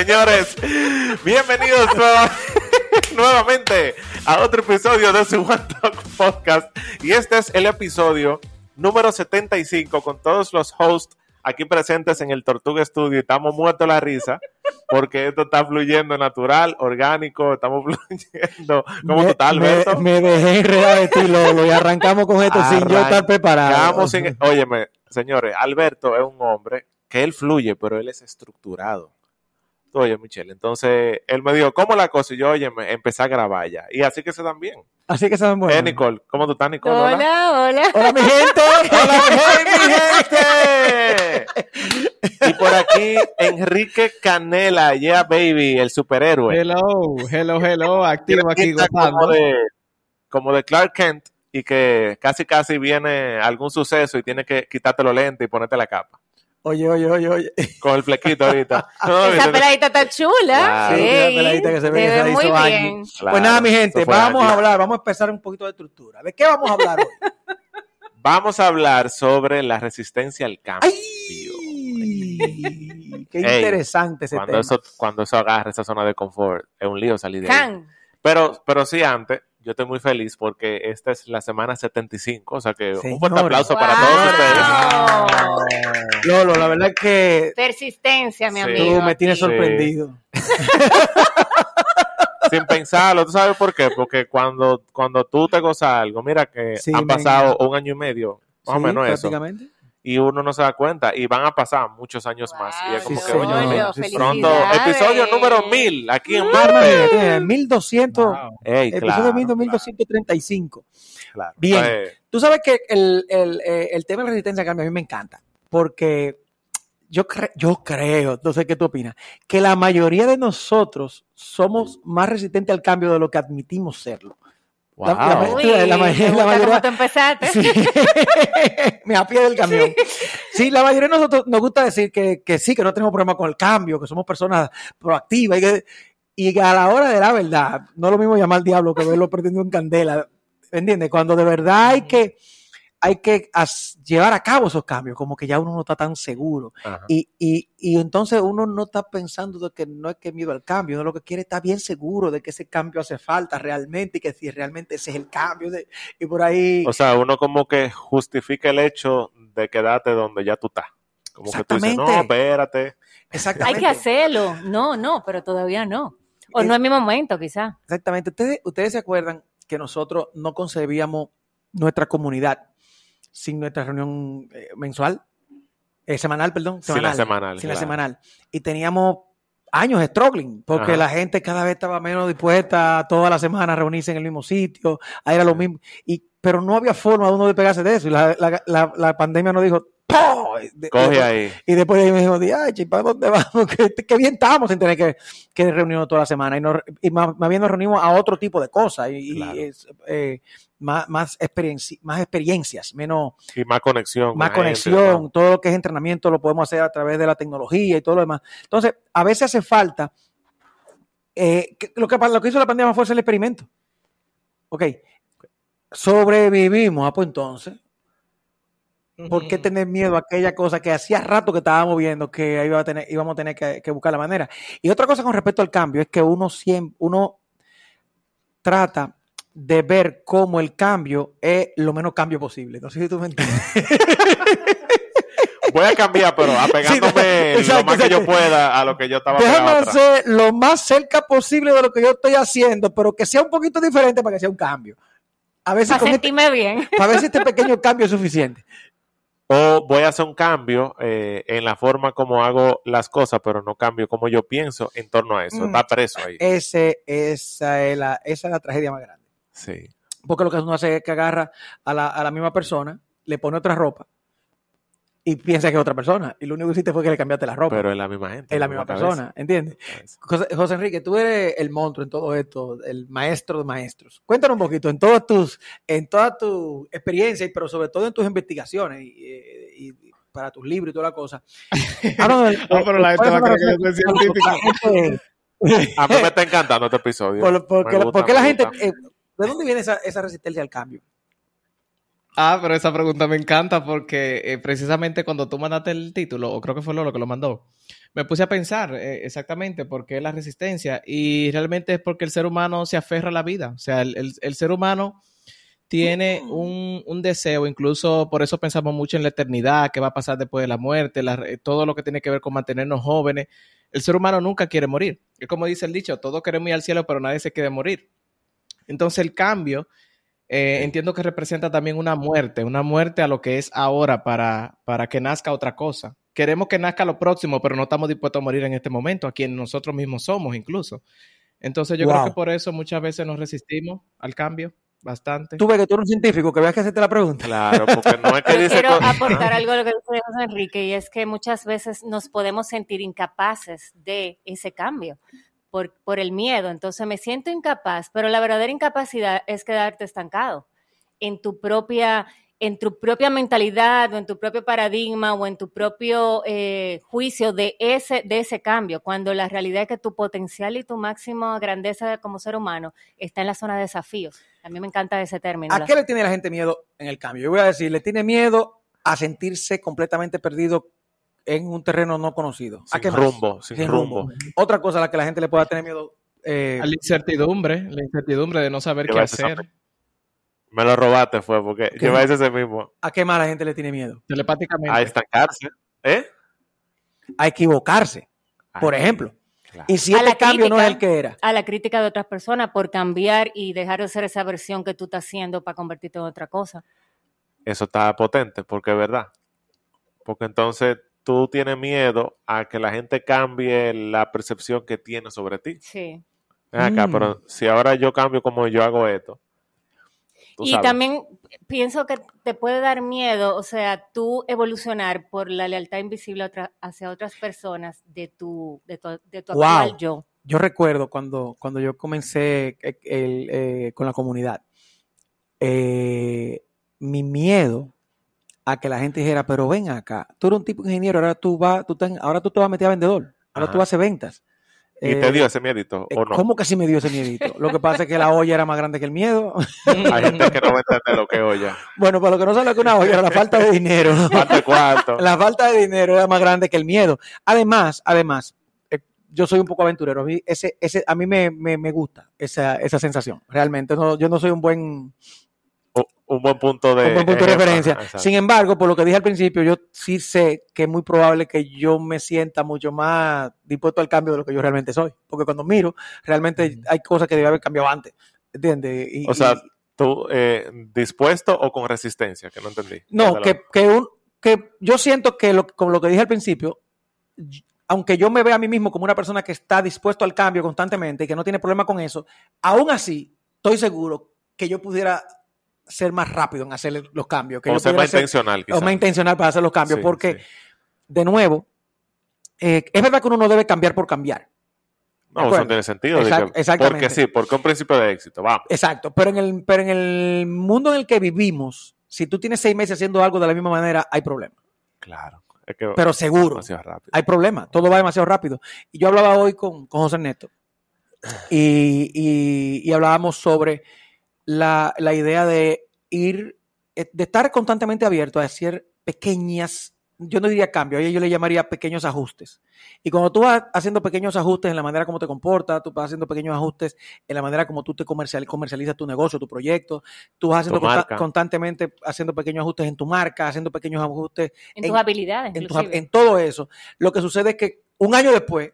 Señores, bienvenidos nuevamente a otro episodio de su One Talk Podcast. Y este es el episodio número 75 con todos los hosts aquí presentes en el Tortuga Studio. Estamos muertos la risa porque esto está fluyendo natural, orgánico, estamos fluyendo como total, Alberto. Me, dejé enredar de ti, Lolo, y arrancamos con esto sin yo estar preparado. óyeme, señores, Alberto es un hombre que él fluye, pero él es estructurado. Oye, Michelle, entonces él me dijo, ¿cómo la cosa? Y yo, oye, me empecé a grabar ya. Y así que se dan bien. Así que se dan bien. Eh, Nicole, ¿cómo tú estás, Nicole? Hola, hola. Hola, mi gente. hola, mi gente. y por aquí, Enrique Canela, yeah, baby, el superhéroe. Hello, hello, hello, activo aquí. Como de, como de Clark Kent y que casi, casi viene algún suceso y tiene que quitarte los lentes y ponerte la capa. Oye, oye, oye, oye. Con el flequito ahorita. esa peladita está chula. Sí, esa peladita que se ve, que se muy bien. pues nada, mi gente, vamos a hablar, vamos a empezar un poquito de estructura. ¿De qué vamos a hablar hoy? vamos a hablar sobre la resistencia al cambio. ¡Ay! Qué interesante ese cuando tema. Eso, cuando eso agarra esa zona de confort, es un lío salir de ahí. Pero, pero sí, antes, yo estoy muy feliz porque esta es la semana 75, o sea que un fuerte aplauso para todos ustedes. Lolo, la verdad es que... Persistencia, mi amigo. Tú me tienes sorprendido. Sin pensarlo, ¿tú sabes por qué? Porque cuando, cuando tú te gozas algo, mira que han pasado un año y medio, más o menos eso y uno no se da cuenta y van a pasar muchos años más y es como que oye, pronto episodio número 1000 aquí en Marte 1200 episodio 1235 claro. bien tú sabes que el, el, eh, el, tema de la resistencia al cambio a mí me encanta porque yo, yo creo, no sé qué tú opinas, que la mayoría de nosotros somos más resistentes al cambio de lo que admitimos serlo. La, la, mayoría. empezaste? Sí. Me pie del camión. Sí. la mayoría de nosotros nos gusta decir que, que, sí, que no tenemos problema con el cambio, que somos personas proactivas y, que, y a la hora de la verdad, no es lo mismo llamar al diablo que verlo perdiendo en candela. ¿Entiendes? Cuando de verdad hay que hay que llevar a cabo esos cambios, como que ya uno no está tan seguro. Y, y, y, entonces uno no está pensando de que no es que miedo al cambio, uno lo que quiere está bien seguro de que ese cambio hace falta realmente y que si realmente ese es el cambio. De, y por ahí. O sea, uno como que justifica el hecho de quedarte donde ya tú estás. Como que tú dices, no, espérate. Exactamente. Hay que hacerlo. No, no, pero todavía no. O no es mi momento, quizá. Exactamente. Ustedes, ustedes se acuerdan que nosotros no concebíamos nuestra comunidad sin nuestra reunión eh, mensual, eh, semanal, perdón. Semanal, sin la semanal. Sin la semanal. Y teníamos años struggling, porque la gente cada vez estaba menos dispuesta toda la semana a reunirse en el mismo sitio, a ir a lo mismo. Y, pero no había forma de uno de pegarse de eso. Y la, la, la pandemia nos dijo, Coge ahí. Y después ahí me dijo, ay, ¿para dónde vamos? Qué, bien estamos sin tener que, que reunirnos toda la semana. Y, nos, y más, bien nos reunimos a otro tipo de cosas. Y, eh, más, más, más experiencias, menos... Y más conexión. Más conexión. todo lo que es entrenamiento lo podemos hacer a través de la tecnología y todo lo demás. Entonces, a veces hace falta... Eh, lo, que, lo que hizo la pandemia fue hacer el experimento. Ok. Sobrevivimos. Ah, pues entonces ¿Por qué tener miedo a aquella cosa que hacía rato que estábamos viendo que iba a tener, íbamos a tener que, buscar la manera? Y otra cosa con respecto al cambio es que uno siempre, uno trata de ver cómo el cambio es lo menos cambio posible. No sé si tú me entiendes. Voy a cambiar, pero apegándome lo más que yo pueda a lo que yo estaba Déjame hacer lo más cerca posible de lo que yo estoy haciendo, pero que sea un poquito diferente para que sea un cambio. A ver si para este bien. Para ver si este pequeño cambio es suficiente o voy a hacer un cambio eh, en la forma como hago las cosas, pero no cambio como yo pienso en torno a eso. Está mm, preso ahí. Ese, esa, es la, esa es la tragedia más grande. Sí. Porque lo que uno hace es que agarra a la, a la misma persona, le pone otra ropa y piensa que es otra persona. Y lo único que hiciste fue que le cambiaste la ropa. Pero es la misma gente. Es la misma persona, ¿entiendes? José, Enrique, tú eres el monstruo en todo esto, el maestro de maestros. Cuéntanos un poquito en todas tus, en todas tus experiencias, pero sobre todo en tus investigaciones y, para tus libros y toda la cosa. Ah, no, pero la gente va a creer que yo soy científico. A mí me está encantando este episodio. Por, porque, la gente, eh, ¿de dónde viene esa, esa resistencia al cambio? Ah, pero esa pregunta me encanta porque eh, precisamente cuando tú mandaste el título, o creo que fue Lolo que lo mandó, me puse a pensar eh, exactamente por qué la resistencia y realmente es porque el ser humano se aferra a la vida, o sea, el, el- el ser humano tiene un, un deseo, incluso por eso pensamos mucho en la eternidad, qué va a pasar después de la muerte, la- todo lo que tiene que ver con mantenernos jóvenes. El ser humano nunca quiere morir. Es como dice el dicho, todos queremos ir al cielo, pero nadie se quiere morir. Entonces el cambio eh, entiendo que representa también una muerte, una muerte a lo que es ahora para, para que nazca otra cosa. Queremos que nazca lo próximo, pero no estamos dispuestos a morir en este momento, a quien nosotros mismos somos incluso. Entonces yo creo que por eso muchas veces nos resistimos al cambio, bastante. Tú ves que tú eres un científico, que veas que hacerte la pregunta. Claro, porque no es que Yo dice... quiero aportar algo a lo que dice José Enrique, y es que muchas veces nos podemos sentir incapaces de ese cambio por, por el miedo. Entonces me siento incapaz, pero la verdadera incapacidad es quedarte estancado en tu propia en tu propia mentalidad o en tu propio paradigma o en tu propio eh, juicio de ese, de ese cambio, cuando la realidad es que tu potencial y tu máxima grandeza como ser humano está en la zona de desafíos. A mí me encanta ese término. ¿A qué le tiene la gente miedo en el cambio? Yo voy a decir, le tiene miedo a sentirse completamente perdido en un terreno no conocido. ¿A Sin qué más? rumbo, sin rumbo. Otra cosa a la que la gente le pueda tener miedo. eh, A la incertidumbre, la incertidumbre de no saber qué a hacer. Me lo robaste fue porque ¿Qué? yo a decir ese mismo. ¿A qué más la gente le tiene miedo? Telepáticamente. A estancarse. ¿Eh? A equivocarse, por Ay, ejemplo. claro. Y si A este la cambio no es crítica. el que era. a la crítica de otras personas por cambiar y dejar de ser esa versión que tú estás haciendo para convertirte en otra cosa. Eso está potente, porque es verdad. Porque entonces tú tienes miedo a que la gente cambie la percepción que tiene sobre ti. Sí. Ven acá, Mm. pero si ahora yo cambio como yo hago esto. Y sabes. también pienso que te puede dar miedo, o sea, tú evolucionar por la lealtad invisible otra- hacia otras personas de tu, de tu, de tu Wow. actual yo. Yo recuerdo cuando, cuando yo comencé eh, el, eh, con la comunidad, eh, mi miedo a que la gente dijera, pero ven acá, tú eres un tipo de ingeniero, ahora tú, vas, tú, te- ahora tú te vas a meter a vendedor, ahora Ajá. tú haces ventas. ¿Y Eh, te dio ese miedito eh, o no? ¿Cómo que sí me dio ese miedito? Lo que pasa es que la olla era más grande que el miedo. Hay gente que no va a entender lo que oye. Bueno, para lo que no sabe lo que una olla era la falta de dinero. ¿Cuánto cuarto? La falta de dinero era más grande que el miedo. Además, además, eh, yo soy un poco aventurero. A mí, ese, ese, a mí me, me, me gusta esa, esa sensación. Realmente, no, yo no soy un buen, Un, buen punto de, un buen punto de ejemplo. referencia. Exacto. Sin embargo, por lo que dije al principio, yo sí sé que es muy probable que yo me sienta mucho más dispuesto al cambio de lo que yo realmente soy. Porque cuando miro, realmente hay cosas que debe haber cambiado antes. ¿Entiendes? Y- O sea, y- tú eh, dispuesto o con resistencia, que no entendí. No, que, que, un, que yo siento que, lo, como lo que dije al principio, aunque yo me vea a mí mismo como una persona que está dispuesto al cambio constantemente y que no tiene problema con eso, aún así estoy seguro que yo pudiera ser más rápido en hacer los cambios. Que o ser más ser- intencional, o quizás. más intencional para hacer los cambios. Sí, porque, sí. de nuevo, eh, es verdad que uno no debe cambiar por cambiar. No, eso no tiene sentido. Exact- que- exactamente. Porque sí, porque es un principio de éxito. Vamos. Exacto, pero en, el, pero en el mundo en el que vivimos, si tú tienes seis meses haciendo algo de la misma manera, hay problema. Claro. Es que Pero seguro. demasiado rápido. hay problema, todo va demasiado rápido. Y yo hablaba hoy con, con José Ernesto y, y- y hablábamos sobre la, la idea de ir, eh, de estar constantemente abierto a hacer pequeñas, yo no diría cambios, a ello yo le llamaría pequeños ajustes. Y cuando tú vas haciendo pequeños ajustes en la manera como te comportas, tú vas haciendo pequeños ajustes en la manera como tú te comercial, comercializas tu negocio, tu proyecto, tú vas haciendo consta- constantemente haciendo pequeños ajustes en tu marca, haciendo pequeños ajustes En, En- tus habilidades, en, en todo eso. Lo que sucede es que un año después,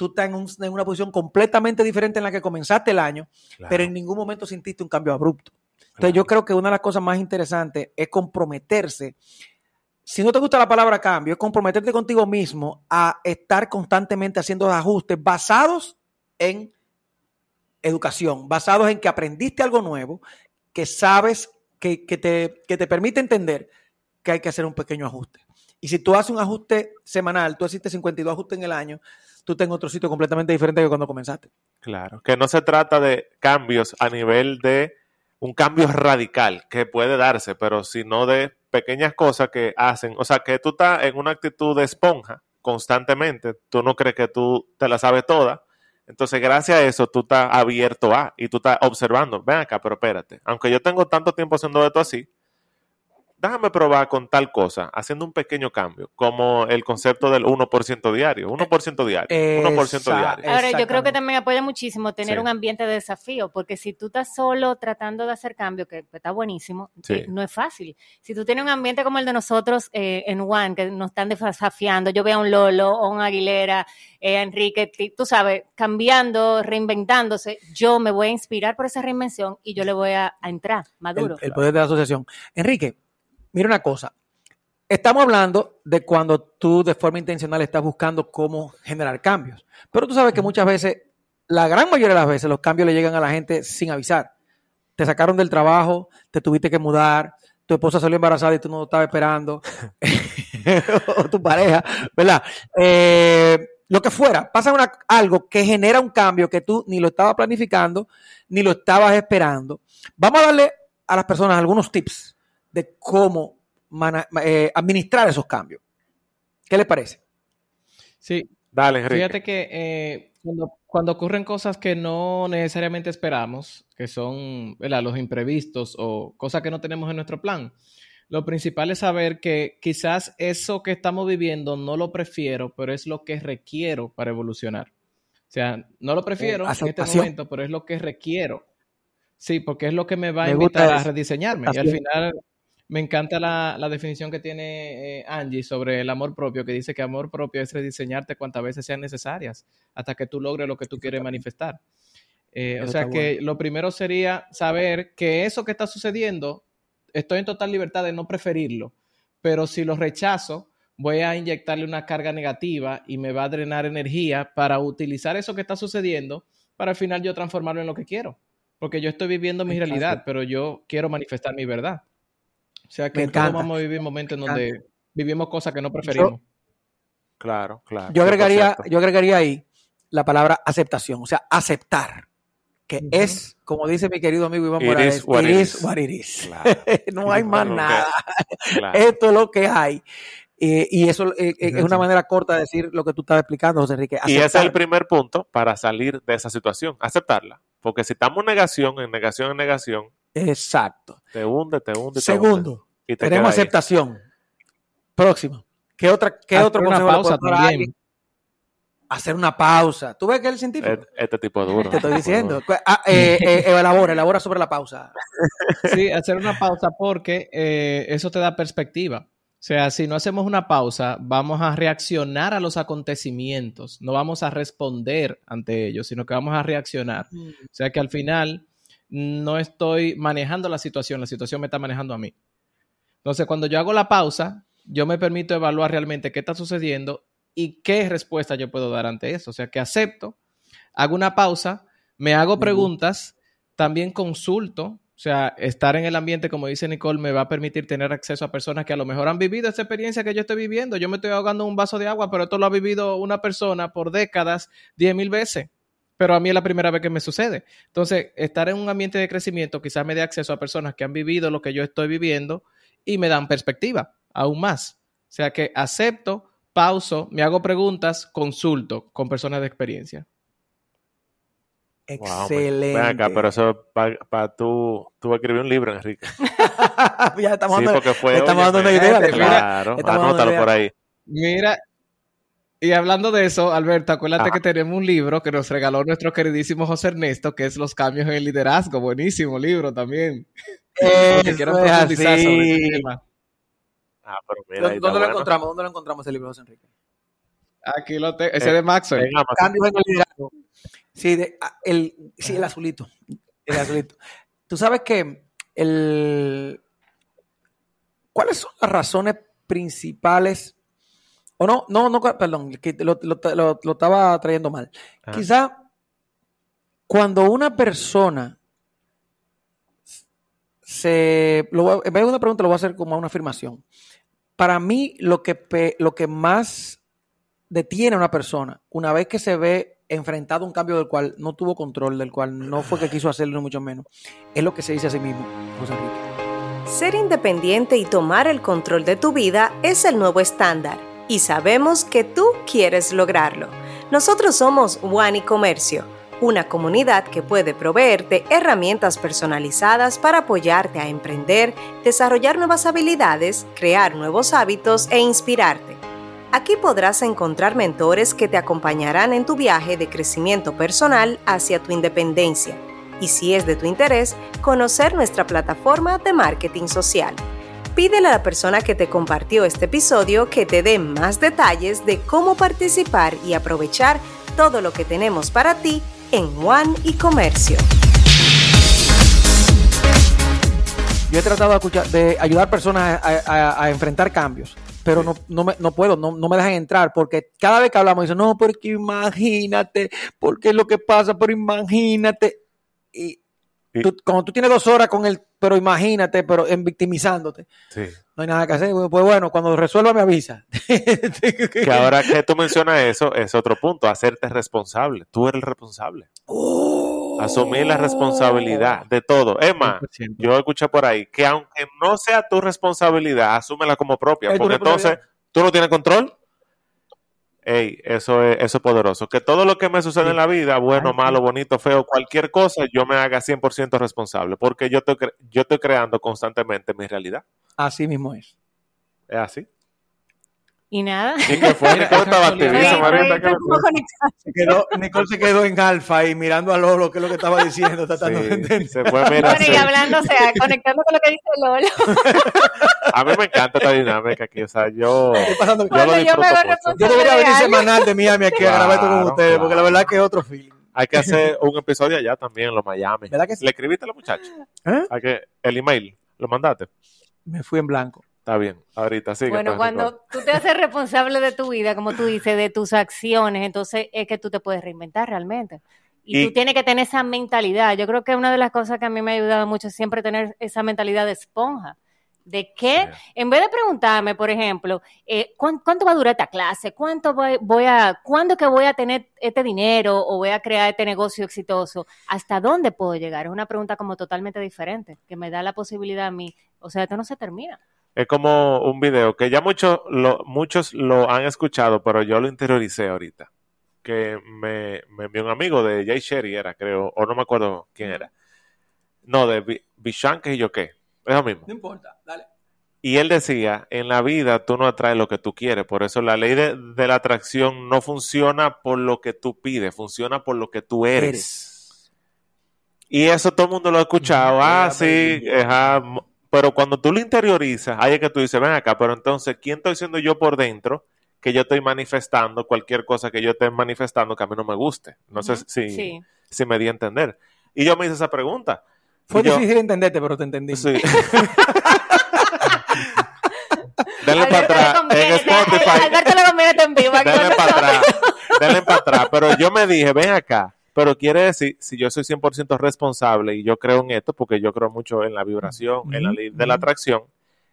tú estás en, un- en una posición completamente diferente en la que comenzaste el año, Claro, pero en ningún momento sintiste un cambio abrupto. Entonces claro. yo creo que una de las cosas más interesantes es comprometerse. Si no te gusta la palabra cambio, es comprometerte contigo mismo a estar constantemente haciendo ajustes basados en educación, basados en que aprendiste algo nuevo, que sabes que, que te, que te permite entender que hay que hacer un pequeño ajuste. Y si tú haces un ajuste semanal, tú hiciste 52 ajustes en el año, tú estás en otro sitio completamente diferente que cuando comenzaste. Claro, que no se trata de cambios a nivel de un cambio radical que puede darse, pero sino de pequeñas cosas que hacen, o sea, que tú estás en una actitud de esponja constantemente, tú no crees que tú te la sabes toda, entonces gracias a eso tú estás abierto a y tú estás observando, ven acá, pero espérate, aunque yo tengo tanto tiempo haciendo esto así, déjame probar con tal cosa, haciendo un pequeño cambio, como el concepto del 1% diario, 1% diario, 1% diario. Ahora, yo creo que también apoya muchísimo tener un ambiente de desafío, porque si tú estás solo tratando de hacer cambio, que está buenísimo, eh, no es fácil. Si tú tienes un ambiente como el de nosotros eh, en One, que nos están desafiando, yo veo a un Lolo, o un Aguilera, eh, Enrique, tú sabes, cambiando, reinventándose, yo me voy a inspirar por esa reinvención y yo le voy a, entrar maduro. el poder de la asociación. Enrique, mira una cosa. Estamos hablando de cuando tú de forma intencional estás buscando cómo generar cambios. Pero tú sabes que muchas veces, la gran mayoría de las veces, los cambios le llegan a la gente sin avisar. Te sacaron del trabajo, te tuviste que mudar, tu esposa salió embarazada y tú no lo estabas esperando, o tu pareja, ¿verdad? Eh, lo que fuera, pasa algo que genera un cambio que tú ni lo estabas planificando, ni lo estabas esperando. Vamos a darle a las personas algunos tips de cómo eh, administrar esos cambios. ¿Qué le parece? Sí. Dale, Enrique. Fíjate que eh, cuando, ocurren cosas que no necesariamente esperamos, que son los imprevistos o cosas que no tenemos en nuestro plan, lo principal es saber que quizás eso que estamos viviendo no lo prefiero, pero es lo que requiero para evolucionar. O sea, no lo prefiero en este momento, pero es lo que requiero. Sí, porque es lo que me va a invitar a rediseñarme. Y al final, me encanta la, definición que tiene eh, Angie sobre el amor propio, que dice que amor propio es rediseñarte cuantas veces sean necesarias hasta que tú logres lo que tú quieres manifestar. Eh, o sea que lo primero sería saber que eso que está sucediendo, estoy en total libertad de no preferirlo, pero si lo rechazo, voy a inyectarle una carga negativa y me va a drenar energía para utilizar eso que está sucediendo para al final yo transformarlo en lo que quiero. Porque yo estoy viviendo mi realidad, pero yo quiero manifestar mi verdad. O sea que todos vamos a vivir momentos en donde vivimos cosas que no preferimos. claro, claro. Yo agregaría, yo agregaría ahí la palabra aceptación, o sea, aceptar. Que es, como dice mi querido amigo Iván Morales, it no hay más nada. Esto es lo que hay. y eso eh, eh, es una manera corta de decir lo que tú estabas explicando, José Enrique. Y ese es el primer punto para salir de esa situación, aceptarla. Porque si estamos en negación, en negación, en negación, Exacto. Te hunde, te hunde. Segundo, tenemos aceptación. Próximo. ¿Qué, otra, qué otro una pausa también. Hacer una pausa. ¿Tú ves que es el científico? Este, este, tipo de duro. Te estoy diciendo. Ah, eh, eh, elabora, elabora sobre la pausa. Sí, hacer una pausa porque eh, eso te da perspectiva. O sea, si no hacemos una pausa, vamos a reaccionar a los acontecimientos, no vamos a responder ante ellos, sino que vamos a reaccionar. Mm. O sea que al final no estoy manejando la situación, la situación me está manejando a mí. Entonces, cuando yo hago la pausa, yo me permito evaluar realmente qué está sucediendo y qué respuesta yo puedo dar ante eso. O sea, que acepto, hago una pausa, me hago preguntas, también consulto. O sea, estar en el ambiente, como dice Nicole, me va a permitir tener acceso a personas que a lo mejor han vivido esa experiencia que yo estoy viviendo. Yo me estoy ahogando en un vaso de agua, pero esto lo ha vivido una persona por décadas, diez mil veces pero a mí es la primera vez que me sucede. Entonces, estar en un ambiente de crecimiento quizás me dé acceso a personas que han vivido lo que yo estoy viviendo y me dan perspectiva, aún más. O sea que acepto, pauso, me hago preguntas, consulto con personas de experiencia. Excelente. ven acá, pero eso para tú, tú escribir un libro, Enrique. ya estamos sí, dando, porque fue, estamos dando una idea. Claro, anótalo por ahí. Mira, y hablando de eso, Alberto, acuérdate que tenemos un libro que nos regaló nuestro queridísimo José Ernesto, que es Los cambios en el liderazgo. Buenísimo libro también. Que quiero profundizar sobre ese tema. Ah, pero mira, ¿Dónde, lo encontramos? ¿Dónde lo encontramos el libro, José Enrique? Aquí lo tengo. Ese de Maxwell. Cambios en el liderazgo. Sí, de, ah, el, sí, el azulito. El azulito. Tú sabes que el... ¿Cuáles son las razones principales o no, no, no, perdón, lo, estaba trayendo mal. Quizá cuando una persona se. Lo, en vez de una pregunta, lo voy a hacer como una afirmación. Para mí, lo que, lo que más detiene a una persona, una vez que se ve enfrentado a un cambio del cual no tuvo control, del cual no fue que quiso hacerlo, mucho menos, es lo que se dice a sí mismo, José Enrique. Ser independiente y tomar el control de tu vida es el nuevo estándar y sabemos que tú quieres lograrlo. Nosotros somos y Comercio, una comunidad que puede proveerte herramientas personalizadas para apoyarte a emprender, desarrollar nuevas habilidades, crear nuevos hábitos e inspirarte. Aquí podrás encontrar mentores que te acompañarán en tu viaje de crecimiento personal hacia tu independencia y si es de tu interés, conocer nuestra plataforma de marketing social. Pídele a la persona que te compartió este episodio que te dé más detalles de cómo participar y aprovechar todo lo que tenemos para ti en One y Comercio. Yo he tratado de, escuchar, de ayudar personas a, a- a enfrentar cambios, pero no, no, me, no puedo, no, no me dejan entrar, porque cada vez que hablamos dicen, no, porque imagínate, porque es lo que pasa, pero imagínate. Y Y- tú- cuando tú tienes dos horas con el, pero imagínate, pero en victimizándote, Sí. no hay nada que hacer. Pues bueno, cuando resuelva me avisa. Que ahora que tú mencionas eso, es otro punto, hacerte responsable. Tú eres el responsable. Oh. Asumir la responsabilidad de todo. Emma, 100%. yo escuché por ahí que aunque no sea tu responsabilidad, asúmela como propia, porque entonces tú no tienes control. Ey, eso es, eso es poderoso. Que todo lo que me sucede en la vida, bueno, malo, bonito, feo, cualquier cosa, yo me haga 100% responsable, porque yo estoy, yo estoy creando constantemente mi realidad. Así mismo es. ¿Es así? Y nada. ¿Y qué fue? Nicole estaba. Se quedó, Nicole se quedó en alfa y mirando a Lolo, que es lo que estaba diciendo, tratando de Sí, entender. se fue, mira, Bueno, y sí. hablando, o sea, conectando con lo que dice Lolo. A mí me encanta esta dinámica aquí, o sea, yo, pasando- yo lo yo Yo debería venir de semanal de Miami aquí a grabar esto con Claro, ustedes, porque la claro. verdad que es otro feeling. Hay que hacer un episodio allá también en los Miami. ¿Verdad que sí? ¿Le escribiste a los muchachos? ¿Eh? Hay que, el email, ¿lo mandaste? Me fui en blanco. Está bien, ahorita sí. Bueno, cuando tú te haces responsable de tu vida, como tú dices, de tus acciones, entonces es que tú te puedes reinventar realmente. Y, Y- tú tienes que tener esa mentalidad. Yo creo que una de las cosas que a mí me ha ayudado mucho es siempre tener esa mentalidad de esponja. De que, en vez de preguntarme, por ejemplo, eh, ¿cuán- ¿cuánto va a durar esta clase? ¿Cuánto voy, voy a, ¿Cuándo que voy a tener este dinero o voy a crear este negocio exitoso? ¿Hasta dónde puedo llegar? Es una pregunta como totalmente diferente, que me da la posibilidad a mí. O sea, esto no se termina. Es como un video que ya muchos lo, muchos lo han escuchado, pero yo lo interioricé ahorita. Que me, me envió un amigo de Jay Sherry, era, creo, o no me acuerdo quién era. No, de Bi- Bishan, que yo qué. Es lo mismo. No importa, dale. Y él decía, en la vida tú no atraes lo que tú quieres, por eso la ley de, de la atracción no funciona por lo que tú pides, funciona por lo que tú eres. Eres. Y eso todo el mundo lo ha escuchado, ah, sí, ajá, pero cuando tú lo interiorizas, ahí es que tú dices, ven acá, pero entonces, ¿quién estoy siendo yo por dentro? Que yo estoy manifestando cualquier cosa que yo esté manifestando que a mí no me guste. No sé si, sí. si me di a entender. Y yo me hice esa pregunta. Fue yo- difícil entenderte, pero te entendí. Sí. Denle para atrás. En Spotify. Alberto le conviene estar en vivo aquí con Denle para nosotros. atrás. Denle para atrás. Pero yo me dije, ven acá. Pero quiere decir, si yo soy 100% responsable y yo creo en esto, porque yo creo mucho en la vibración, en la ley de la atracción,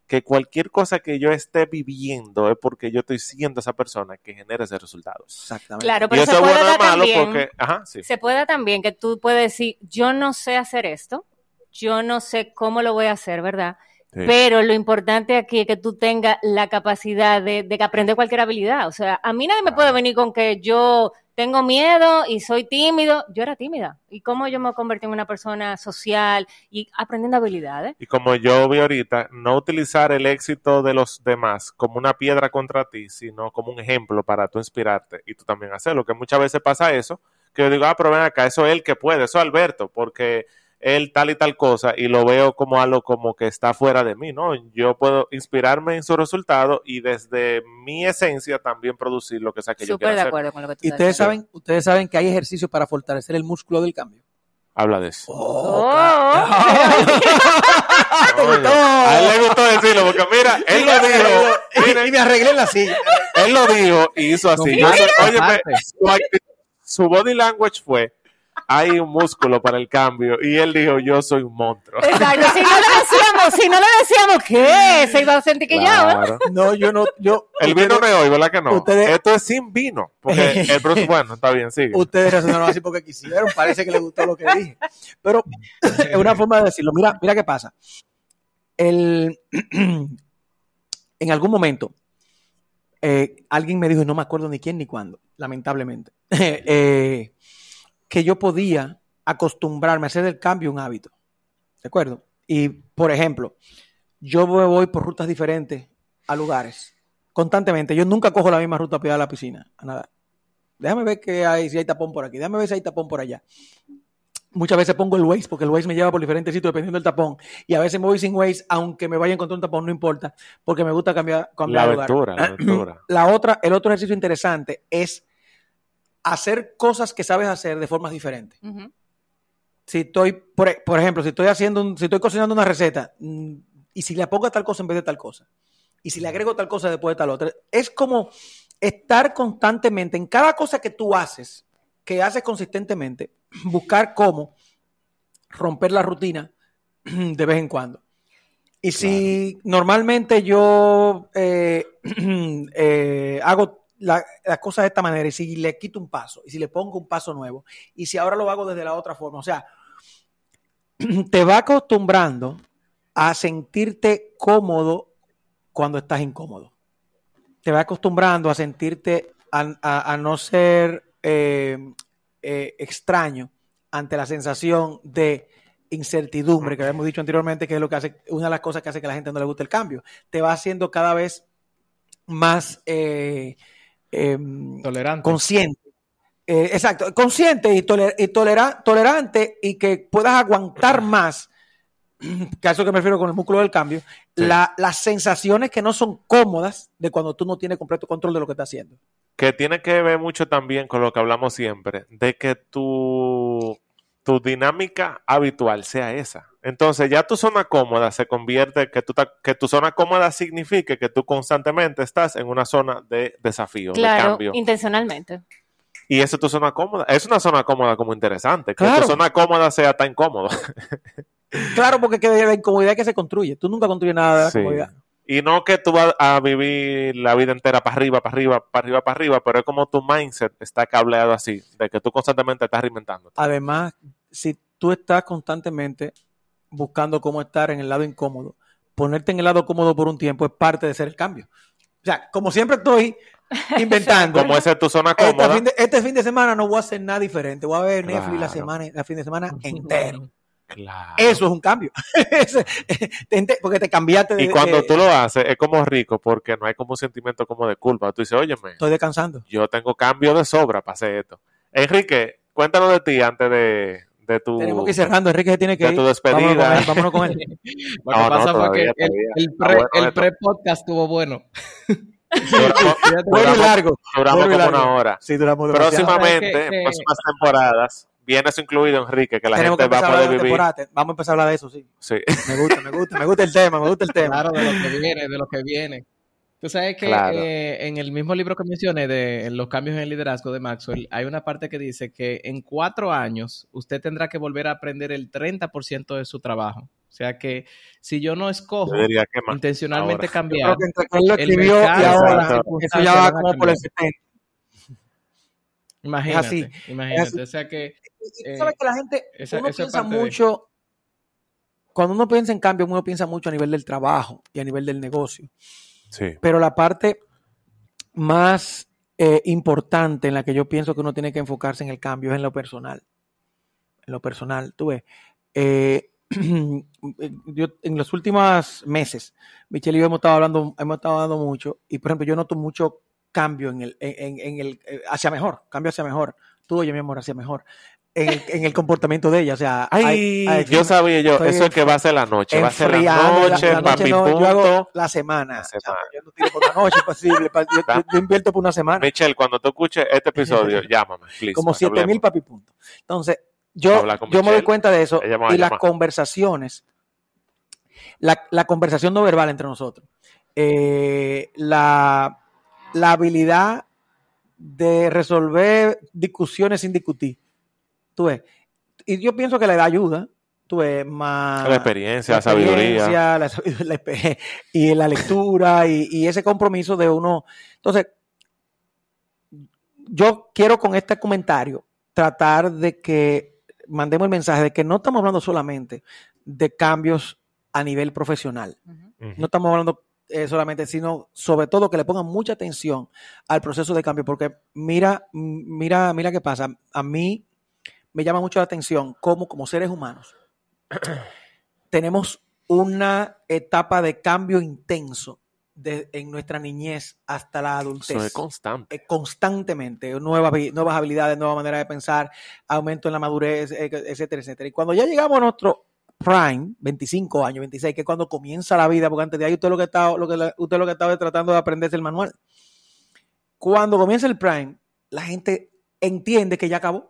que cualquier cosa que yo esté viviendo es porque yo estoy siendo esa persona que genera ese resultado. Exactamente. Claro, Y pero eso se es puede bueno o dar malo también, porque, ajá, sí. se puede dar también que tú puedes decir, yo no sé hacer esto, yo no sé cómo lo voy a hacer, ¿verdad? Sí. Pero lo importante aquí es que tú tengas la capacidad de, de que aprender cualquier habilidad. O sea, a mí nadie me puede venir con que yo tengo miedo y soy tímido. Yo era tímida. ¿Y cómo yo me convertí en una persona social y aprendiendo habilidades? Y como yo vi ahorita, no utilizar el éxito de los demás como una piedra contra ti, sino como un ejemplo para tú inspirarte y tú también hacerlo. Que muchas veces pasa eso, que yo digo, ah, pero ven acá, eso es él que puede, eso es Alberto, porque él tal y tal cosa y lo veo como algo como que está fuera de mí, ¿no? Yo puedo inspirarme en su resultado y desde mi esencia también producir lo que sea que yo Súper quiera de hacer. acuerdo con lo que tú Y ustedes saben, ustedes saben que hay ejercicios para fortalecer el músculo del cambio. Habla de eso. Oh, Oye, a él le gustó decirlo porque mira, él lo dijo, miren, y me arreglé en la silla. Él lo dijo y hizo así. No, Yo óyeme, su, su body language fue, hay un músculo para el cambio. Y él dijo, yo soy un monstruo. Exacto, si no le decíamos, si no le decíamos ¿qué? se iba a sentir que ya, ¿no? Claro. No, yo no, yo. El vino ustedes- no es hoy, ¿verdad que no? ustedes- Esto es sin vino. Porque el Bruce, bueno, está bien, sigue. Ustedes razonaron así porque quisieron, parece que les gustó lo que dije. Pero es una forma de decirlo. Mira, mira qué pasa. El, en algún momento, eh, alguien me dijo, y no me acuerdo ni quién ni cuándo, lamentablemente. eh, que yo podía acostumbrarme a hacer el cambio un hábito. ¿De acuerdo? Y, por ejemplo, yo me voy por rutas diferentes a lugares constantemente. Yo nunca cojo la misma ruta para ir a la piscina, a nada. Déjame ver que hay, si hay tapón por aquí, déjame ver si hay tapón por allá. Muchas veces pongo el Waze, porque el Waze me lleva por diferentes sitios dependiendo del tapón. Y a veces me voy sin Waze, aunque me vaya a encontrar un tapón, no importa, porque me gusta cambiar, cambiar La lugar. la aventura. La otra, el otro ejercicio interesante es hacer cosas que sabes hacer de formas diferentes. Si estoy, por, por ejemplo, si estoy haciendo, un- si estoy cocinando una receta mm, y si le pongo tal cosa en vez de tal cosa y si le agrego tal cosa después de tal otra, es como estar constantemente en cada cosa que tú haces, que haces consistentemente, buscar cómo romper la rutina de vez en cuando. Y si normalmente yo eh, eh, hago la- las cosas de esta manera y si le quito un paso y si le pongo un paso nuevo y si ahora lo hago desde la otra forma, o sea, te va acostumbrando a sentirte cómodo cuando estás incómodo. Te va acostumbrando a sentirte, a, no ser eh, eh, extraño ante la sensación de incertidumbre que habíamos dicho anteriormente, que es lo que hace, una de las cosas que hace que a la gente no le guste el cambio. Te va haciendo cada vez más eh, em, Tolerante. consciente. Eh, exacto, consciente y, toler- y tolera- tolerante y que puedas aguantar más, que a eso que me refiero con el músculo del cambio, Sí. la- las sensaciones que no son cómodas de cuando tú no tienes completo control de lo que estás haciendo. que tiene que ver mucho también con lo que hablamos siempre, de que tu, tu dinámica habitual sea esa. Entonces ya tu zona cómoda se convierte, que tu, ta- que tu zona cómoda signifique que tú constantemente estás en una zona de desafío, de Claro, cambio. intencionalmente. Y esa es tu zona cómoda. Es una zona cómoda como interesante. Que Claro. tu zona cómoda sea tan cómoda. Claro, porque que de la incomodidad que se construye. Tú nunca construyes nada de la Sí. comodidad. Y no que tú vas a vivir la vida entera para arriba, para arriba, para arriba, para arriba, pero es como tu mindset está cableado así, de que tú constantemente estás reinventando. Además, si tú estás constantemente buscando cómo estar en el lado incómodo, ponerte en el lado cómodo por un tiempo es parte de ser el cambio. O sea, como siempre estoy inventando. Como esa es tu zona este, cómoda. fin de, este fin de semana no voy a hacer nada diferente. Voy a ver Netflix la semana, la fin de semana entero. Claro. Eso es un cambio. Ente- porque te cambiaste de. Y cuando de- tú lo haces, es como rico porque no hay como un sentimiento como de culpa. Tú dices, óyeme, Estoy descansando. yo tengo cambio de sobra para hacer esto. Enrique, cuéntanos de ti antes de, de tu... Tenemos que ir cerrando. Enrique se tiene que de ir. tu despedida. Vámonos con él. Vámonos con él. Lo que no, pasa fue todavía, que el, todavía. el Está pre, bueno pre-podcast estuvo bueno. Duramos, Bueno y largo. duramos como largo. una hora. Sí, duramos. Próximamente, en próximas temporadas, viene eso incluido, Enrique, que la Tenemos que gente va a poder de vivir. Vamos a empezar a hablar de eso, sí. Sí. Me gusta, me gusta, me gusta el tema, me gusta el tema. Claro, de lo que viene, de lo que viene. Tú sabes que Claro. eh, en el mismo libro que mencioné de los cambios en el liderazgo de Maxwell, hay una parte que dice que en cuatro años usted tendrá que volver a aprender el 30% de su trabajo. O sea que si yo no escojo Yo intencionalmente ahora. Yo cambiar, creo que entre que él lo el escribió y mercado, ahora, eso ya va como por el cambiar. 70. Imagínate, así, imagínate. así. O sea que Y tú Eh, sabes que la gente, esa- uno esa piensa de- mucho, cuando uno piensa en cambio, uno piensa mucho a nivel del trabajo y a nivel del negocio. Sí. Pero la parte más eh, importante en la que yo pienso que uno tiene que enfocarse en el cambio es en lo personal. En lo personal, tú ves. eh, yo, en los últimos meses, Michelle y yo hemos estado hablando, hemos estado hablando mucho, y por ejemplo, yo noto mucho cambio en el, en, en el eh, hacia mejor, cambio hacia mejor. Tú, oye, mi amor, hacia mejor. En el, en el comportamiento de ella, o sea, Ay, hay- hay- yo sabía yo, eso es que va a ser la noche, va a ser la noche, la papi no, punto. yo hago la semana. La semana. Yo no tiro por la noche, posible. pa- Yo, yo- yo invierto por una semana. Michelle, cuando tú escuches este episodio, llámame, please. como para que 7 mil papi puntos. Entonces, yo, yo me doy cuenta de eso y las llamar. conversaciones, la, la conversación no verbal entre nosotros, eh, la, la habilidad de resolver discusiones sin discutir. Tú ves. Y yo pienso que le da ayuda. Tú ves, más La experiencia, la, la sabiduría. la la y la lectura y, y ese compromiso de uno. Entonces, yo quiero con este comentario tratar de que mandemos el mensaje de que no estamos hablando solamente de cambios a nivel profesional. No estamos hablando eh, solamente, sino sobre todo que le pongan mucha atención al proceso de cambio, porque mira, mira, mira qué pasa. A mí me llama mucho la atención cómo como seres humanos tenemos una etapa de cambio intenso de, en nuestra niñez hasta la adultez. Eso es constante. Eh, constantemente, nuevas, nuevas habilidades, nueva manera de pensar, aumento en la madurez, eh, etcétera, etcétera. Y cuando ya llegamos a nuestro prime, 25 años, 26, que es cuando comienza la vida, porque antes de ahí usted lo que estaba, lo que usted lo que estaba es tratando de aprenderse el manual. Cuando comienza el prime, la gente entiende que ya acabó.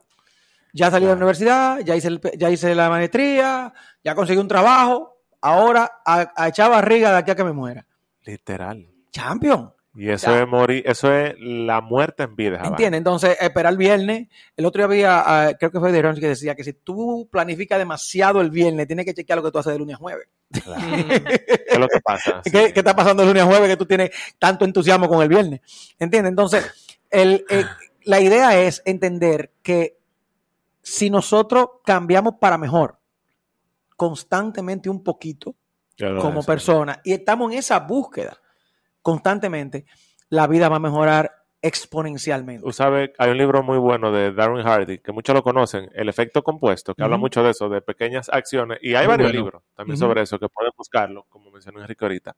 Ya salí de la universidad, ya hice, el- ya hice la maestría, ya conseguí un trabajo, ahora a, a echar barriga de aquí a que me muera. Literal. Champion. Y eso Ya. es morir, eso es la muerte en vida. esa ¿Entiendes? Entonces, esperar el viernes. El otro día había, ah, creo que fue de que decía que si tú planificas demasiado el viernes, tienes que chequear lo que tú haces de lunes a jueves. Claro. ¿Qué es lo que pasa? ¿Qué, Sí. qué está pasando de lunes a jueves que tú tienes tanto entusiasmo con el viernes? ¿Entiendes? Entonces, el, la idea es entender que si nosotros cambiamos para mejor constantemente un poquito, como persona y estamos en esa búsqueda constantemente, la vida va a mejorar exponencialmente. Tú sabes, hay un libro muy bueno de Darwin Hardy, que muchos lo conocen, El efecto compuesto, que habla mucho de eso, de pequeñas acciones. Y hay Muy varios bueno. libros también sobre eso, que pueden buscarlo, como mencionó Enrique ahorita.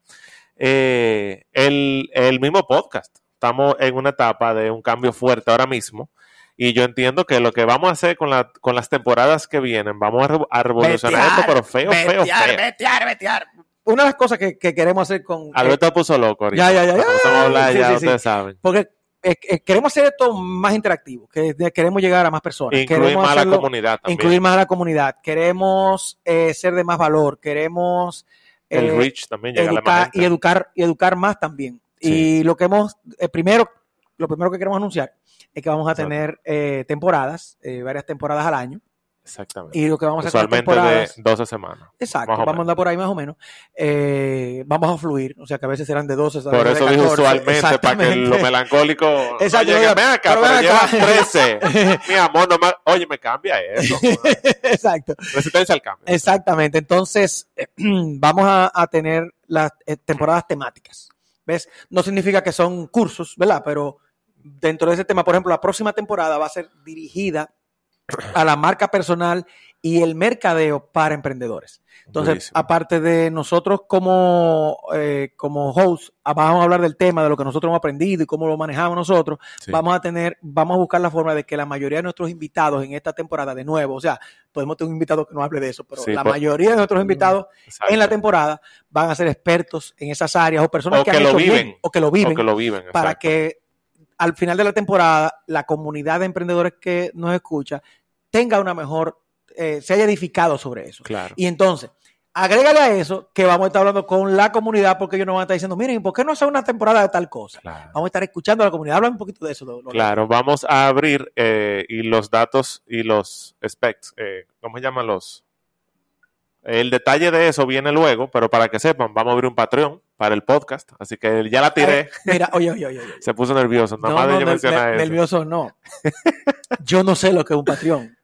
Eh, el, el mismo podcast. Estamos en una etapa de un cambio fuerte ahora mismo. Y yo entiendo que lo que vamos a hacer con, la, con las temporadas que vienen, vamos a, re- a revolucionar esto, pero feo, feo, Vetear, feo. vetear, vetear. Una de las cosas que, que queremos hacer con... Alberto se puso loco ahorita. Ya, ya, ya, Cuando empezamos a hablar, sí, ya sí, ustedes sí. saben. porque eh, eh, queremos hacer esto más interactivo, que queremos llegar a más personas. Incluir queremos más a la comunidad también. incluir más a la comunidad. Queremos eh, ser de más valor. Queremos el eh, reach también, llegarle a más educar gente. y educar y educar más también. Y lo que hemos, eh, primero, lo primero que queremos anunciar es que vamos a tener eh, temporadas, eh, varias temporadas al año. Exactamente. Y lo que vamos a hacer de temporadas. 12 semanas. Exacto, vamos a andar por ahí más o menos. Eh, vamos a fluir, o sea que a veces serán de 12. Por eso dijo 14, usualmente, para que lo melancólico no Exacto, llegue, oiga, ven acá, pero pero, ven lleva acá. 13. Mi amor, no me, oye, me cambia eso. Exacto. Resistencia al cambio. Exactamente. Entonces, vamos a, a tener las eh, temporadas temáticas. ¿Ves? No significa que son cursos, ¿verdad? Pero dentro de ese tema, por ejemplo, la próxima temporada va a ser dirigida a la marca personal y el mercadeo para emprendedores. Entonces, aparte de nosotros como, eh, como host, ah, vamos a hablar del tema, de lo que nosotros hemos aprendido y cómo lo manejamos nosotros. Sí. Vamos a tener, vamos a buscar la forma de que la mayoría de nuestros invitados en esta temporada, de nuevo, o sea, podemos tener un invitado que no hable de eso, pero Sí, la por- mayoría de nuestros invitados Exacto. en la temporada van a ser expertos en esas áreas o personas O que, que han lo hecho bien viven. o que lo O viven que lo viven. para exacto. que al final de la temporada la comunidad de emprendedores que nos escucha tenga una mejor, eh, se haya edificado sobre eso. Claro. Y entonces, agrégale a eso que vamos a estar hablando con la comunidad porque ellos nos van a estar diciendo, miren, ¿por qué no hacer una temporada de tal cosa? Claro. Vamos a estar escuchando a la comunidad. Habla un poquito de eso. Claro, vamos a abrir eh, y los datos y los specs, eh, ¿cómo se llaman los? El detalle de eso viene luego, pero para que sepan, vamos a abrir un Patreon para el podcast, así que ya la tiré, Eh, mira, oye, oye, oye. oye. se puso nervioso, nada No, más de no, yo ne- mencionar ne- eso. nervioso no. Yo no sé lo que es un Patreon.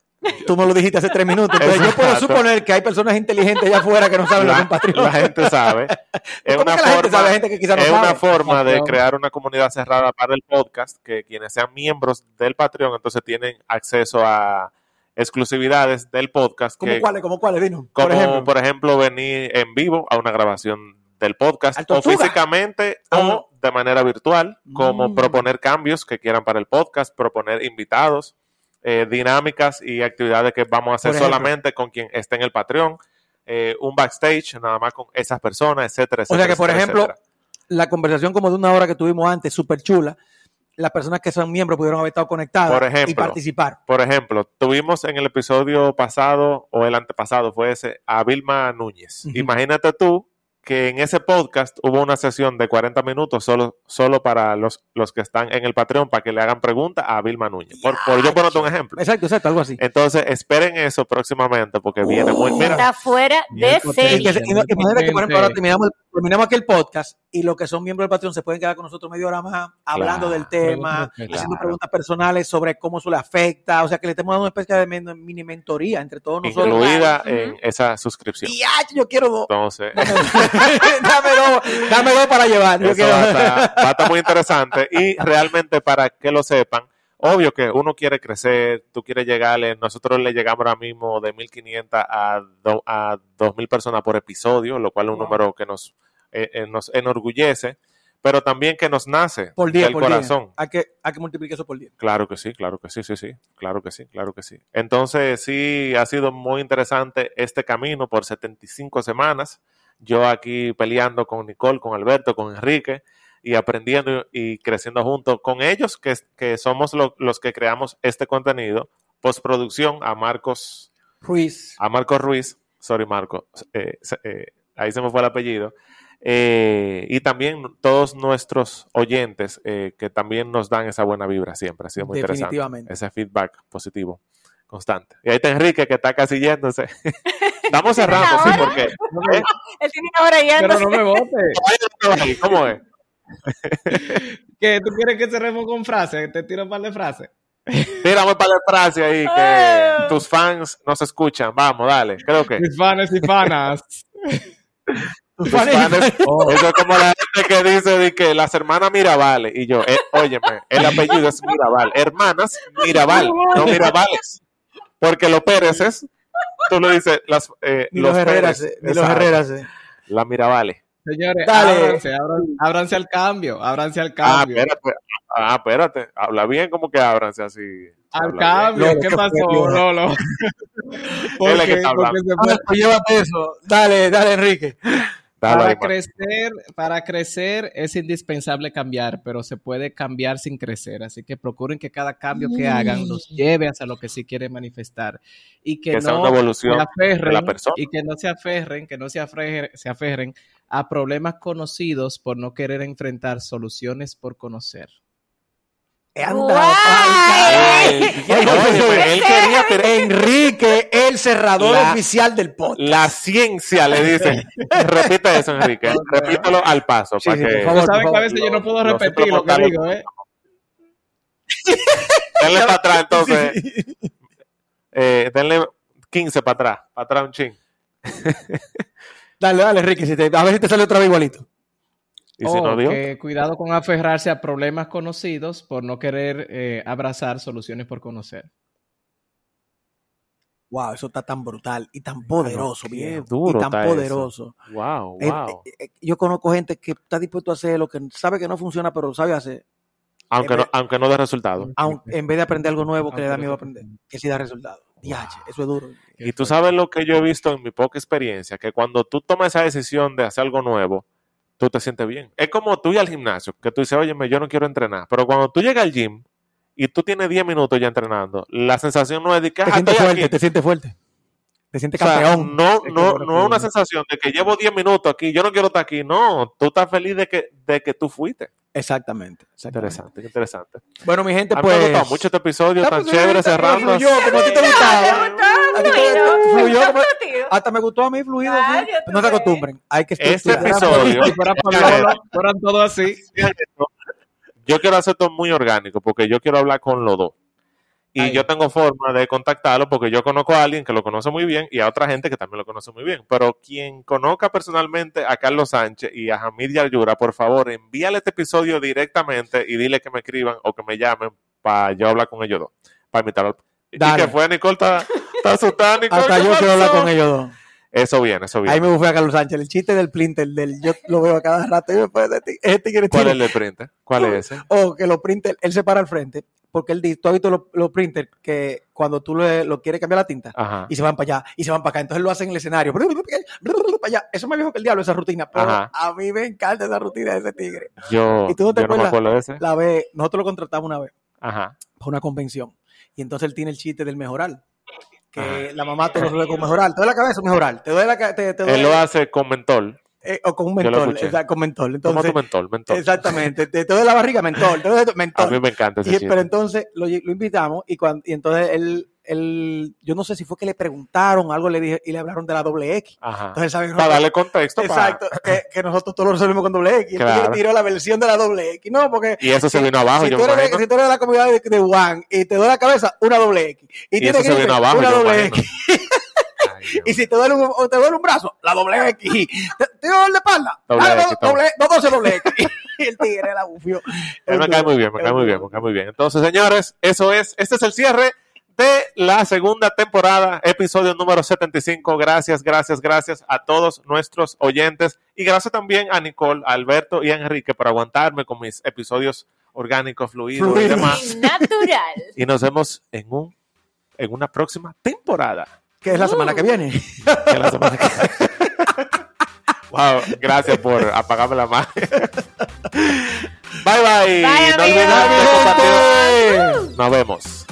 Tú me lo dijiste hace tres minutos. Entonces yo puedo suponer que hay personas inteligentes allá afuera que no saben lo que es un la, Patreon. la gente sabe. Es ¿Cómo una gente forma, sabe? Hay gente que quizá no es sabe. una forma de crear una comunidad cerrada para el podcast, que quienes sean miembros del Patreon entonces tienen acceso a exclusividades del podcast. ¿Cómo cuáles? ¿Cómo cuáles? Dino. como por ejemplo. venir en vivo a una grabación del podcast, o físicamente Ah. o de manera virtual, como Mm. proponer cambios que quieran para el podcast, proponer invitados, eh, dinámicas y actividades que vamos a hacer solamente con quien esté en el Patreon, eh, un backstage nada más con esas personas, etcétera, O sea etcétera. que, por etcétera, ejemplo, etcétera. la conversación como de una hora que tuvimos antes, súper chula, las personas que son miembros pudieron haber estado conectadas Por ejemplo. y participar. Por ejemplo, tuvimos en el episodio pasado o el antepasado, fue ese, a Vilma Núñez. Imagínate tú que en ese podcast hubo una sesión de 40 minutos solo, solo para los, los que están en el Patreon para que le hagan preguntas a Vilma Núñez. Por, por yo ponerte un ejemplo. Exacto, exacto, algo así. Entonces, esperen eso próximamente porque viene muy... Mira, Está fuera de el serie. y que, por ejemplo, ahora terminamos, terminamos aquí el podcast y los que son miembros del Patreon se pueden quedar con nosotros media hora más hablando Claro. del tema, Claro. haciendo preguntas personales sobre cómo eso le afecta. O sea, que le estamos dando una especie de mini mentoría entre todos nosotros. incluida en esa suscripción. Y ah, yo quiero dos. Entonces, dame dos, dame dos para llevar. Eso quiero- va a, estar, va a estar muy interesante y realmente para que lo sepan, obvio que uno quiere crecer, tú quieres llegarle, nosotros le llegamos ahora mismo de 1.500 a, do- a 2.000 personas por episodio, lo cual es un Wow. número que nos, eh, eh, nos enorgullece, pero también que nos nace Por 10, del por 10. corazón. Hay que, hay que multiplicar eso por 10. Claro que sí, claro que sí, sí, sí, claro que sí, claro que sí. Entonces sí, ha sido muy interesante este camino por 75 semanas. Yo aquí peleando con Nicole, con Alberto, con Enrique y aprendiendo y creciendo junto con ellos, que, que somos lo- los que creamos este contenido. Postproducción a Marcos, Ruiz. a Marcos Ruiz, sorry Marco, eh, eh, ahí se me fue el apellido. Eh, y también todos nuestros oyentes eh, que también nos dan esa buena vibra siempre. Ha sido muy interesante. Definitivamente. Ese feedback positivo, constante. Y ahí está Enrique que está casi yéndose. Estamos cerrando, sí, porque. Él tiene una hora Pero no me votes. ¿Cómo es? ¿Qué? ¿Tú quieres que cerremos con frases? Te tiro un par de frases. Tírame para la frase ahí que Ah. tus fans nos escuchan. Vamos, dale. Creo que. Mis fans y fanas. Tus fans- Eso es como la gente que dice de que las hermanas Mirabales. Y yo, eh, óyeme, el apellido es Mirabal. Hermanas Mirabal, no Mirabales. Porque los Péreces, tú lo dices, las, eh, Ni los Herreras, Pérez, eh, los Herreras. eh. La Mirabales. Señores, Dale. ábranse, ábranse, ábranse al cambio, ábranse al Ah, cambio. espérate. Ah, espérate. Habla bien como que ábranse así. al cambio, ¿qué ¿qué pasó, Lolo? Lolo? Él es que porque, está hablando. porque se Ah, fue- pues llévate eso. Dale, dale, Enrique. Dale para ahí, crecer, para crecer es indispensable cambiar, pero se puede cambiar sin crecer. Así que procuren que cada cambio que hagan los lleve hacia lo que sí quieren manifestar y que, Que sea no una evolución se de aferren la persona. y que no se aferren, que no se aferren, se aferren a problemas conocidos por no querer enfrentar soluciones por conocer. Anda, Guay. Eh, óyeme, él quería tener Enrique, el cerrador La- oficial del podcast. la ciencia, le dice. Repita eso, Enrique. Repítelo al paso. Sí, para sí, que por favor, sabes que a veces yo no puedo repetir lo que digo, ¿eh? denle para atrás, entonces. Eh, denle 15 para atrás. Para atrás un chin. Dale, dale, si te- a ver si te sale otra vez igualito. Y si O no dio, que cuidado con aferrarse a problemas conocidos por no querer eh, abrazar soluciones por conocer. Wow, eso está tan brutal y tan poderoso, viejo. duro y tan eso. poderoso. wow, wow. eh, eh, yo conozco gente que está dispuesto a hacer lo que sabe que no funciona, pero sabe hacer, aunque, no, aunque no dé resultado. en vez de aprender algo nuevo que le da miedo aprender, que sí da resultado. Diache, eso es duro. Y tú sabes lo que yo he visto en mi poca experiencia, que cuando tú tomas esa decisión de hacer algo nuevo, tú te sientes bien. Es como tú ir al gimnasio, que tú dices, oye, yo no quiero entrenar, pero cuando tú llegas al gym y tú tienes 10 minutos ya entrenando, la sensación no es de que Te "Ah, sientes fuerte, aquí". te sientes fuerte. Te sientes O sea, campeón. no, no, no es una sensación de que llevo 10 minutos aquí, yo no quiero estar aquí. No, tú estás feliz de que, de que tú fuiste. Exactamente. exactamente. Interesante, qué interesante. Bueno, mi gente, A mí me ha pues. gustado mucho este episodio Ah, tan pues, chévere, cerrando. fluyó como a ti te ¿Te gustaba. fluyó. Hasta me gustó a mí fluido. Sí. yo No se acostumbren. Hay que Este episodio, fuera por Lolo, fueran todos así. yo quiero hacer esto muy orgánico porque yo quiero hablar con los dos. Y yo tengo forma de contactarlo porque yo conozco a alguien que lo conoce muy bien y a otra gente que también lo conoce muy bien. Pero quien conozca personalmente a Carlos Sánchez y a Hamid Yayura, por favor, envíale este episodio directamente y dile que me escriban o que me llamen para yo hablar con ellos dos. Para invitarlo. ¿Y Dale. que fue, Nicole? ¿Está, está asustada, Nicole? Hasta ¿Qué yo quiero hablar con ellos dos. Eso viene, eso Ahí viene. me bufé a Carlos Sánchez. El chiste del printer, del yo lo veo a cada rato. Y después de ti- este quiere ¿Cuál es el de print? ¿Cuál es ese? O que los printers, él se para al frente. Porque él dice, tú has visto los, los printers que cuando tú le, lo quieres cambiar la tinta Ajá. y se van para allá y se van para acá. Entonces lo hacen en el escenario. Para allá. Eso me viejo que el diablo, esa rutina. Pero Ajá. a mí me encanta esa rutina de ese tigre. Yo, ¿Y tú no te yo no me acuerdas? acuerdo de ese. La vez, nosotros lo contratamos una vez Ajá. para una convención. Y entonces él tiene el chiste del mejorar. Que Ajá. la mamá te lo resuelve con mejorar. Te doy la cabeza, mejorar. Te doy la te, te doy- Él lo hace con mentol. Eh, o con un mentol. exacto, con mentol. Toma Entonces, tu mentol, mentol. exactamente. Te, te doy la barriga, mentol. Te doy A mentol. mí me encanta ese Y- pero entonces lo, lo invitamos y, cuando, y entonces él, él, yo no sé si fue que le preguntaron algo le dije, y le hablaron de la doble X. Ajá. Entonces, ¿sabes? Para darle contexto. para- Exacto, que, que nosotros todos lo resolvimos con doble X. Y Claro. él tiró la versión de la doble X. No, porque Y eso se vino abajo, si, yo tú eres, si tú eres de la comunidad de, de Juan y te doy la cabeza, una doble X. Y, Y eso se vino abajo, una doble. X. Ay. Y si te duele un, te duele un brazo, la doble X. ¿Te, te duele la espalda? Doble X, do- doble, no, doce doble X. Y el tigre la bufió. Me cae muy bien, me cae muy bien, me cae muy bien. Entonces, señores, eso es, este es el cierre de la segunda temporada, episodio número 75. Gracias, gracias, gracias a todos nuestros oyentes y gracias también a Nicole, a Alberto y a Enrique por aguantarme con mis episodios orgánicos, fluidos y demás. Natural. Y nos vemos en un en una próxima temporada. Que es la semana que viene. que la semana que- Wow, gracias por apagarme la mano. Bye bye. Bye, no de compartir. Nos vemos.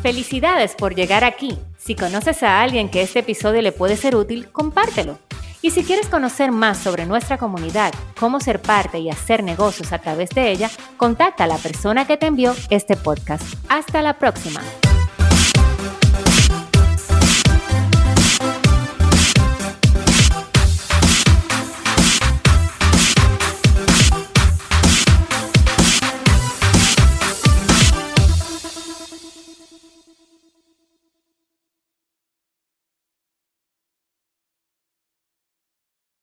Felicidades por llegar aquí. Si conoces a alguien que este episodio le puede ser útil, compártelo. Y si quieres conocer más sobre nuestra comunidad, cómo ser parte y hacer negocios a través de ella, contacta a la persona que te envió este podcast. Hasta la próxima.